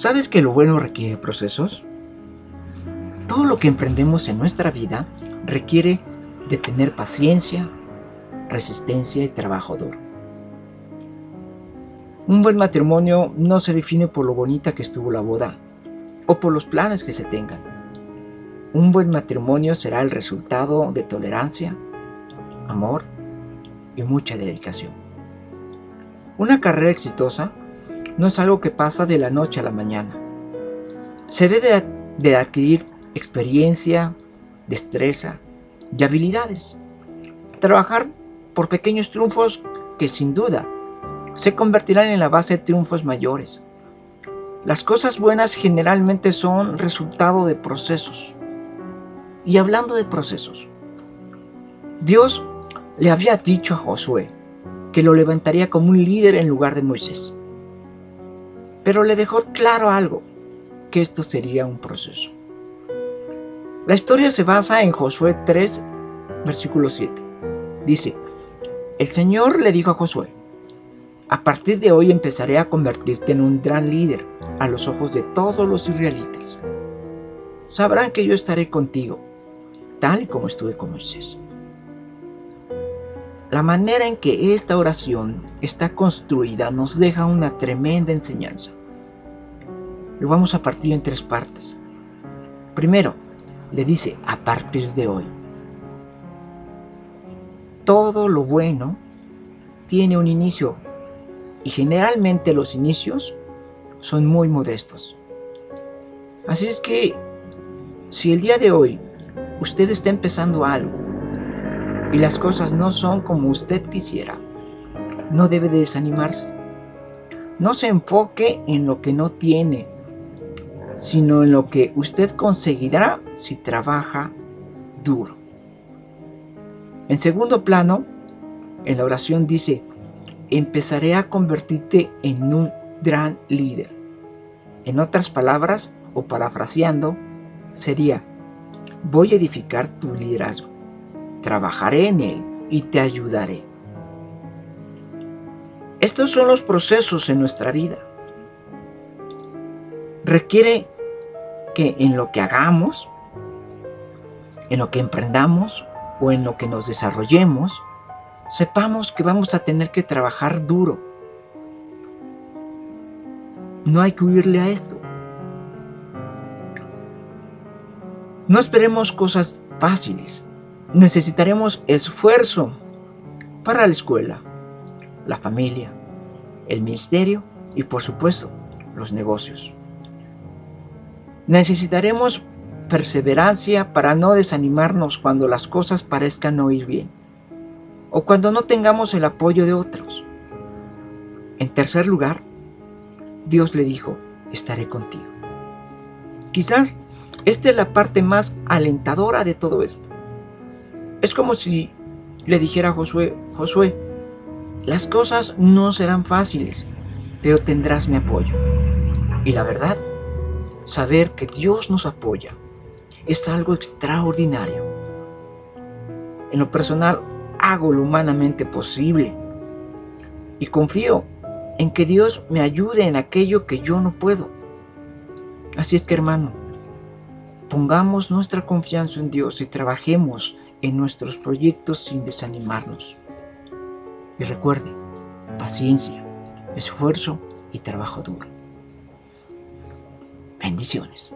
¿Sabes que lo bueno requiere procesos? Todo lo que emprendemos en nuestra vida requiere de tener paciencia, resistencia y trabajo duro. Un buen matrimonio no se define por lo bonita que estuvo la boda o por los planes que se tengan. Un buen matrimonio será el resultado de tolerancia, amor y mucha dedicación. Una carrera exitosa no es algo que pasa de la noche a la mañana. Se debe de adquirir experiencia, destreza y habilidades. Trabajar por pequeños triunfos que sin duda se convertirán en la base de triunfos mayores. Las cosas buenas generalmente son resultado de procesos. Y hablando de procesos, Dios le había dicho a Josué que lo levantaría como un líder en lugar de Moisés. Pero le dejó claro algo, que esto sería un proceso. La historia se basa en Josué 3, versículo 7. Dice, el Señor le dijo a Josué, a partir de hoy empezaré a convertirte en un gran líder a los ojos de todos los israelitas. Sabrán que yo estaré contigo, tal como estuve con Moisés. La manera en que esta oración está construida nos deja una tremenda enseñanza. Lo vamos a partir en tres partes. Primero, le dice a partir de hoy. Todo lo bueno tiene un inicio y generalmente los inicios son muy modestos. Así es que si el día de hoy usted está empezando algo y las cosas no son como usted quisiera, no debe desanimarse. No se enfoque en lo que no tiene, sino en lo que usted conseguirá si trabaja duro. En segundo plano, en la oración dice, empezaré a convertirte en un gran líder. En otras palabras, o parafraseando, sería, voy a edificar tu liderazgo trabajaré en él y te ayudaré. Estos son los procesos en nuestra vida. Requiere que en lo que hagamos, en lo que emprendamos o en lo que nos desarrollemos, sepamos que vamos a tener que trabajar duro. No hay que huirle a esto. No esperemos cosas fáciles necesitaremos esfuerzo para la escuela, la familia, el ministerio y por supuesto los negocios. Necesitaremos perseverancia para no desanimarnos cuando las cosas parezcan no ir bien o cuando no tengamos el apoyo de otros. En tercer lugar, Dios le dijo, estaré contigo. Quizás esta es la parte más alentadora de todo esto. Es como si le dijera a Josué, Josué, las cosas no serán fáciles, pero tendrás mi apoyo. Y la verdad, saber que Dios nos apoya es algo extraordinario. En lo personal, hago lo humanamente posible y confío en que Dios me ayude en aquello que yo no puedo. Así es que hermano, pongamos nuestra confianza en Dios y trabajemos en nuestros proyectos sin desanimarnos. Y recuerde, paciencia, esfuerzo y trabajo duro. Bendiciones.